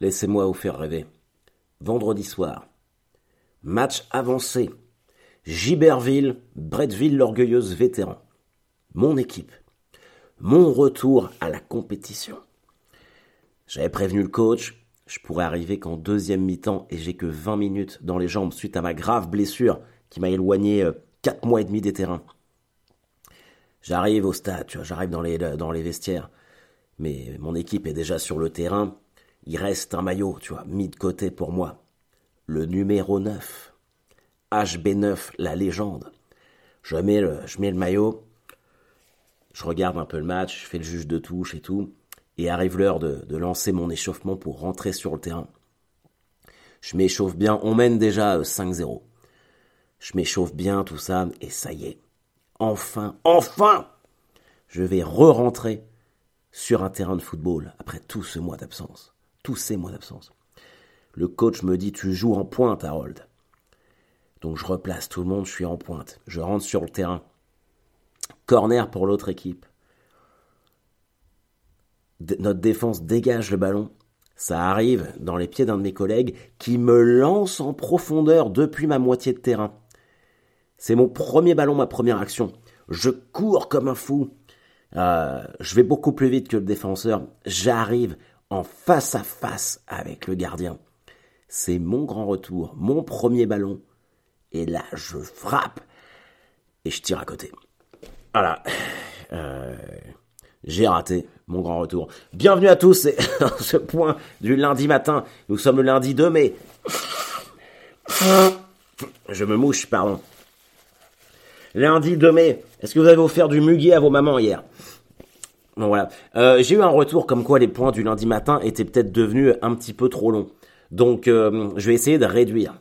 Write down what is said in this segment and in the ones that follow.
Laissez-moi vous faire rêver. Vendredi soir. Match avancé. Giberville, Bretteville l'orgueilleuse vétéran. Mon équipe. Mon retour à la compétition. J'avais prévenu le coach, je pourrais arriver qu'en deuxième mi-temps et j'ai que 20 minutes dans les jambes suite à ma grave blessure qui m'a éloigné 4 euh, mois et demi des terrains. J'arrive au stade, j'arrive dans les, dans les vestiaires. Mais mon équipe est déjà sur le terrain. Il reste un maillot, tu vois, mis de côté pour moi. Le numéro 9. HB9, la légende. Je mets le, maillot. Je regarde un peu le match, je fais le juge de touche et tout. Et arrive l'heure de, de lancer mon échauffement pour rentrer sur le terrain. Je m'échauffe bien, on mène déjà 5-0. Euh, je m'échauffe bien, tout ça, et ça y est. Enfin, enfin Je vais re-rentrer sur un terrain de football après tout ce mois d'absence. Tous ces mois d'absence. Le coach me dit Tu joues en pointe, Harold. Donc je replace tout le monde, je suis en pointe. Je rentre sur le terrain. Corner pour l'autre équipe. notre défense dégage le ballon. Ça arrive dans les pieds d'un de mes collègues qui me lance en profondeur depuis ma moitié de terrain. C'est mon premier ballon, ma première action. Je cours comme un fou. Euh, je vais beaucoup plus vite que le défenseur. J'arrive en face à face avec le gardien. C'est mon grand retour, mon premier ballon. Et là, je frappe et je tire à côté. Voilà. Euh, j'ai raté mon grand retour. Bienvenue à tous, c'est ce point du lundi matin. Nous sommes le lundi 2 mai. Je me mouche, pardon. Lundi 2 mai. Est-ce que vous avez offert du muguet à vos mamans hier? Bon voilà. Euh, j'ai eu un retour comme quoi les points du lundi matin étaient peut-être devenus un petit peu trop longs. Donc euh, je vais essayer de réduire.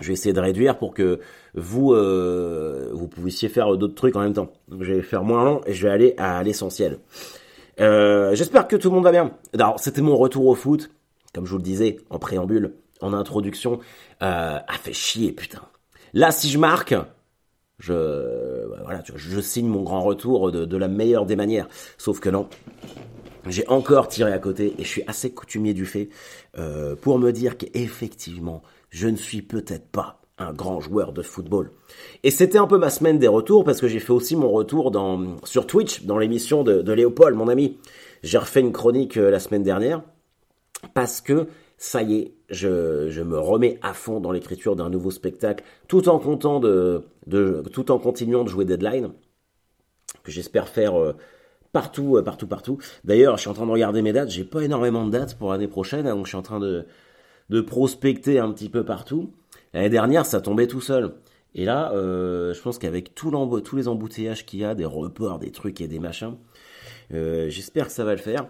Je vais essayer de réduire pour que vous euh, vous puissiez faire d'autres trucs en même temps. Donc je vais faire moins long et je vais aller à l'essentiel. J'espère que tout le monde va bien. Alors c'était mon retour au foot, comme je vous le disais en préambule, en introduction. a fait chier putain. Là si je marque, je, voilà, je signe mon grand retour de, la meilleure des manières. Sauf que non, j'ai encore tiré à côté et je suis assez coutumier du fait euh, pour me dire qu'effectivement, je ne suis peut-être pas un grand joueur de football. Et c'était un peu ma semaine des retours parce que j'ai fait aussi mon retour sur Twitch, dans l'émission de, de Léopold, mon ami. J'ai refait une chronique euh, la semaine dernière parce que ça y est, je, me remets à fond dans l'écriture d'un nouveau spectacle, tout en continuant de jouer Deadline, que j'espère faire euh, partout, euh, partout, partout. D'ailleurs, je suis en train de regarder mes dates. J'ai pas énormément de dates pour l'année prochaine, hein, donc je suis en train de, de prospecter un petit peu partout. L'année dernière, ça tombait tout seul. Et là, euh, je pense qu'avec tous les embouteillages qu'il y a, des reports, des trucs et des machins, j'espère que ça va le faire.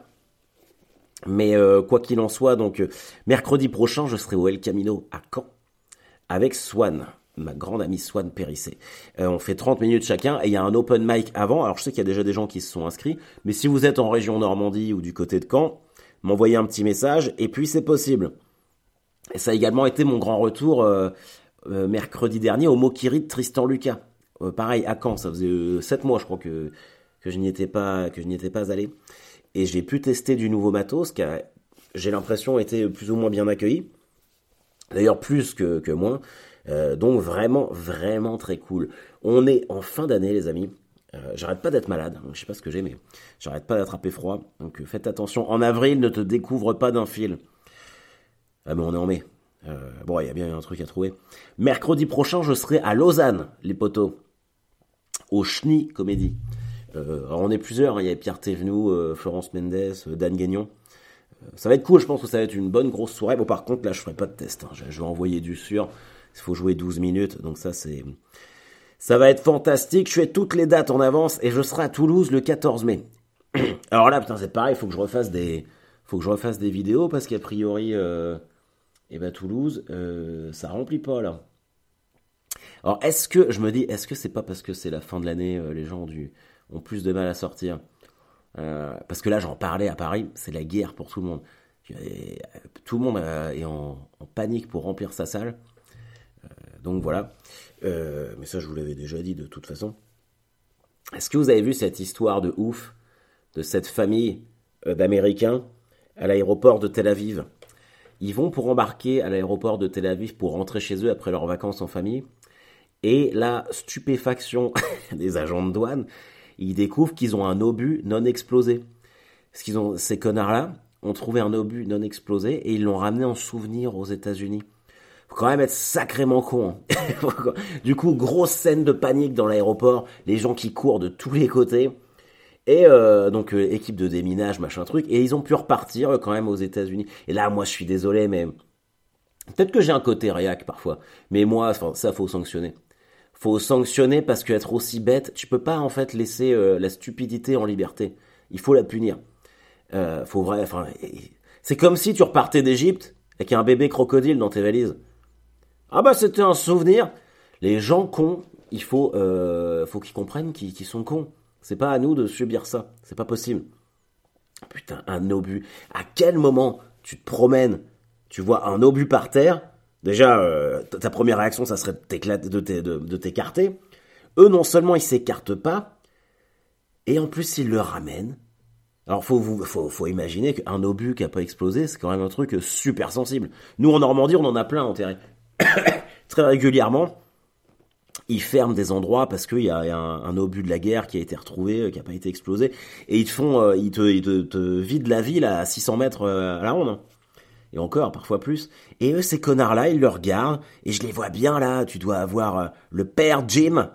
Mais euh, quoi qu'il en soit, donc euh, mercredi prochain, je serai au El Camino à Caen avec Swan, ma grande amie Swan Périssé. Euh, on fait 30 minutes chacun et il y a un open mic avant. Alors je sais qu'il y a déjà des gens qui se sont inscrits, mais si vous êtes en région Normandie ou du côté de Caen, m'envoyez un petit message et puis c'est possible. Et ça a également été mon grand retour mercredi dernier au Mokiri de Tristan Lucas. pareil à Caen, ça faisait 7 mois je crois que que je n'y étais pas que je n'y étais pas allé et j'ai pu tester du nouveau matos qui a, j'ai l'impression, été plus ou moins bien accueilli. D'ailleurs, plus que, que moins. Euh, donc vraiment, vraiment très cool. On est en fin d'année, les amis. Euh, j'arrête pas d'être malade. Je sais pas ce que j'ai, mais j'arrête pas d'attraper froid. Donc euh, faites attention. En avril, ne te découvre pas d'un fil. Ah mais on est en mai. bon, il y a bien un truc à trouver. Mercredi prochain, je serai à Lausanne, les potos, au Schnie Comédie. Euh, alors on est plusieurs, hein. il y a Pierre Thévenoud, euh, Florence Mendes, euh, Dan Gagnon. ça va être cool, je pense que ça va être une bonne grosse soirée. Bon par contre là je ferai pas de test, hein. je, vais envoyer du sûr. Il faut jouer 12 minutes, donc ça c'est... Ça va être fantastique, je fais toutes les dates en avance et je serai à Toulouse le 14 mai. Alors là, putain, c'est pareil, il faut que je refasse des, faut que je refasse des vidéos parce qu'a priori, eh ben Toulouse, ça remplit pas là. Alors est-ce que, je me dis, est-ce que c'est pas parce que c'est la fin de l'année, les gens du, ont plus de mal à sortir. Euh, parce que là, j'en parlais à Paris, c'est la guerre pour tout le monde. Tout le monde euh, est en, panique pour remplir sa salle. Euh, donc voilà. mais ça, je vous l'avais déjà dit de toute façon. Est-ce que vous avez vu cette histoire de ouf de cette famille d'Américains à l'aéroport de Tel Aviv? Ils vont pour embarquer à l'aéroport de Tel Aviv pour rentrer chez eux après leurs vacances en famille. Et la stupéfaction des agents de douane, ils découvrent qu'ils ont un obus non explosé. Parce qu'ils ont, ces connards-là ont trouvé un obus non explosé et ils l'ont ramené en souvenir aux États-Unis. Faut quand même être sacrément con. Hein. du coup, grosse scène de panique dans l'aéroport, les gens qui courent de tous les côtés. Et euh, donc euh, équipe de déminage, machin truc, et ils ont pu repartir euh, quand même aux États-Unis. Et là, moi, je suis désolé, mais peut-être que j'ai un côté réac parfois, mais moi, ça faut sanctionner. Faut sanctionner parce qu'être aussi bête, tu peux pas en fait laisser la stupidité en liberté. Il faut la punir. faut vrai, enfin, c'est comme si tu repartais d'Égypte avec un bébé crocodile dans tes valises. Ah bah c'était un souvenir. Les gens cons, il faut, faut qu'ils comprennent qu'ils sont cons. C'est pas à nous de subir ça. C'est pas possible. Putain, un obus. À quel moment tu te promènes, tu vois un obus par terre Déjà, euh, ta première réaction, ça serait de t'écarter. Eux, non seulement ils s'écartent pas, et en plus ils le ramènent. Alors faut faut, imaginer qu'un obus qui a pas explosé, c'est quand même un truc super sensible. Nous en Normandie, on en a plein enterrés très régulièrement ils ferment des endroits parce qu'il y a, un, obus de la guerre qui a été retrouvé, euh, qui n'a pas été explosé, et ils te font, euh, ils te, vident la ville à 600 mètres à la ronde. Et encore, parfois plus. Et eux, ces connards-là, ils le regardent, et je les vois bien là, tu dois avoir le père Jim,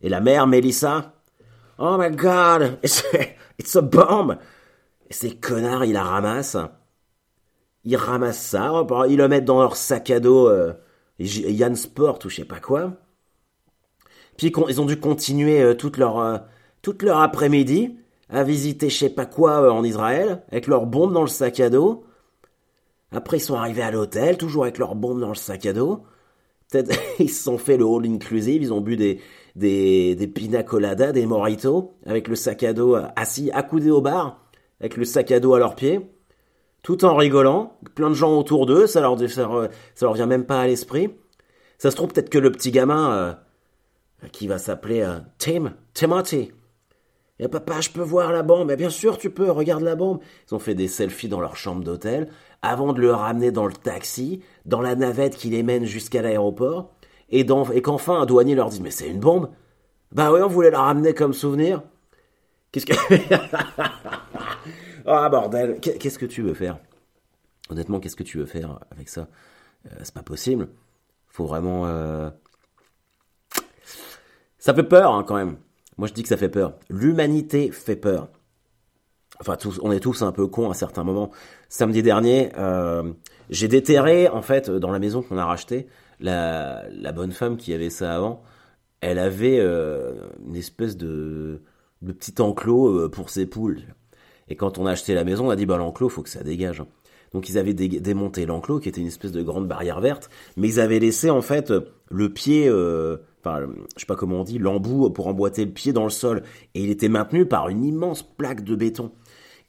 et la mère Melissa. Oh my god, it's, a bomb! Et ces connards, ils la ramassent. Ils ramassent ça, ils le mettent dans leur sac à dos, Yann Sport ou je sais pas quoi. Puis ils ont dû continuer euh, toute leur, euh, toute leur après-midi à visiter je sais pas quoi euh, en Israël, avec leurs bombes dans le sac à dos. Après, ils sont arrivés à l'hôtel, toujours avec leurs bombes dans le sac à dos. Peut-être ils se sont fait le hall inclusive, ils ont bu des, des, des pina coladas, des mojitos, avec le sac à dos assis, accoudé au bar, avec le sac à dos à leurs pieds, tout en rigolant, plein de gens autour d'eux, ça leur, ça, leur, ça vient même pas à l'esprit. Ça se trouve peut-être que le petit gamin, qui va s'appeler euh, Tim, Timothy. Et papa, je peux voir la bombe. Et bien sûr, tu peux, regarde la bombe. Ils ont fait des selfies dans leur chambre d'hôtel avant de le ramener dans le taxi, dans la navette qui les mène jusqu'à l'aéroport. Et, qu'enfin un douanier leur dit Mais c'est une bombe Bah oui, on voulait la ramener comme souvenir. Qu'est-ce que. oh bordel, qu'est-ce que tu veux faire? Honnêtement, qu'est-ce que tu veux faire avec ça? Euh, C'est pas possible. Faut vraiment. Euh, ça fait peur hein, quand même. Moi je dis que ça fait peur. L'humanité fait peur. Enfin, tous, on est tous un peu cons à certains moments. Samedi dernier, euh, j'ai déterré en fait dans la maison qu'on a rachetée la, bonne femme qui avait ça avant. Elle avait euh, une espèce de, de petit enclos euh, pour ses poules. Et quand on a acheté la maison, on a dit bah l'enclos faut que ça dégage. Donc ils avaient démonté l'enclos qui était une espèce de grande barrière verte, mais ils avaient laissé en fait le pied enfin, je sais pas comment on dit, l'embout pour emboîter le pied dans le sol. Et il était maintenu par une immense plaque de béton.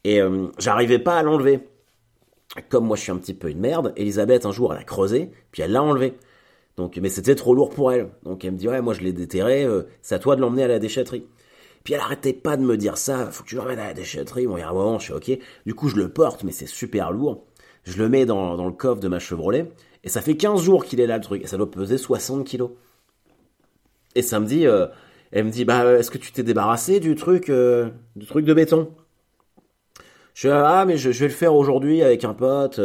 Et euh, j'arrivais pas à l'enlever. Comme moi je suis un petit peu une merde, Elisabeth un jour elle a creusé, puis elle l'a enlevé. Donc, mais c'était trop lourd pour elle. Donc elle me dit ouais moi je l'ai déterré, euh, c'est à toi de l'emmener à la déchetterie. Puis elle arrêtait pas de me dire ça, faut que tu l'emmènes à la déchetterie. Bon, il y a un moment, je suis ok. Du coup, je le porte, mais c'est super lourd. Je le mets dans, dans le coffre de ma Chevrolet, et ça fait 15 jours qu'il est là le truc, et ça doit peser 60 kilos. Et samedi, euh, elle me dit, bah, est-ce que tu t'es débarrassé du truc, euh, du truc de béton? Je dis, ah, mais je, vais le faire aujourd'hui avec un pote.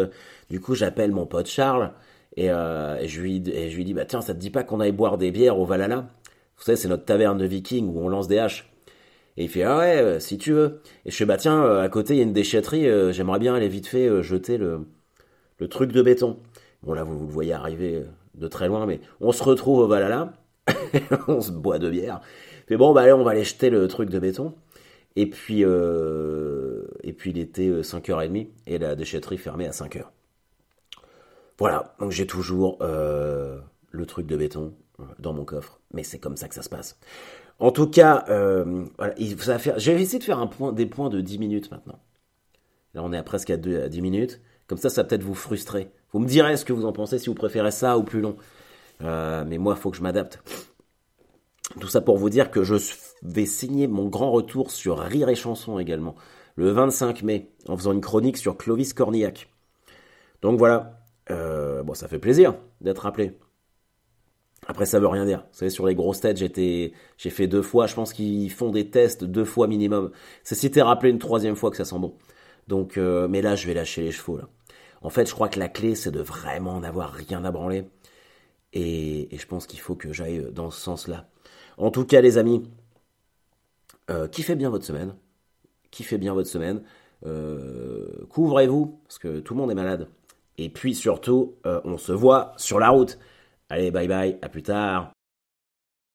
Du coup, j'appelle mon pote Charles et, euh, je, lui, je lui dis, bah, tiens, ça te dit pas qu'on aille boire des bières au Valhalla? Vous savez, c'est notre taverne de vikings où on lance des haches. Et il fait, ah ouais, si tu veux. Et je fais, bah, tiens, à côté, il y a une déchetterie, j'aimerais bien aller vite fait jeter le, le truc de béton. Bon, là, vous, vous le voyez arriver de très loin, mais on se retrouve au Valhalla. on se boit de bière. Mais bon, bah allez, on va aller jeter le truc de béton. Et puis, euh, et puis il était 5h30 euh, et la déchetterie fermée à 5h. Voilà, donc j'ai toujours euh, le truc de béton dans mon coffre. Mais c'est comme ça que ça se passe. En tout cas, j'ai essayé de faire un point, des points de 10 minutes maintenant. Là, on est à presque à, 10 minutes. Comme ça, ça va peut-être vous frustrer. Vous me direz ce que vous en pensez, si vous préférez ça ou plus long. Euh, mais moi, il faut que je m'adapte. Tout ça pour vous dire que je vais signer mon grand retour sur Rire et Chanson également. le 25 mai en faisant une chronique sur Clovis Cornillac. Donc voilà, euh, bon ça fait plaisir d'être rappelé. Après ça veut rien dire. Vous savez sur les grosses têtes j'ai fait deux fois. Je pense qu'ils font des tests deux fois minimum. C'est si t'es rappelé une troisième fois que ça sent bon. Donc, euh, mais là je vais lâcher les chevaux. En fait je crois que la clé c'est de vraiment n'avoir rien à branler. Et, je pense qu'il faut que j'aille dans ce sens-là. En tout cas les amis, euh, kiffez bien votre semaine. Kiffez bien votre semaine. Euh, couvrez-vous, parce que tout le monde est malade. Et puis surtout, euh, on se voit sur la route. Allez, bye bye, à plus tard.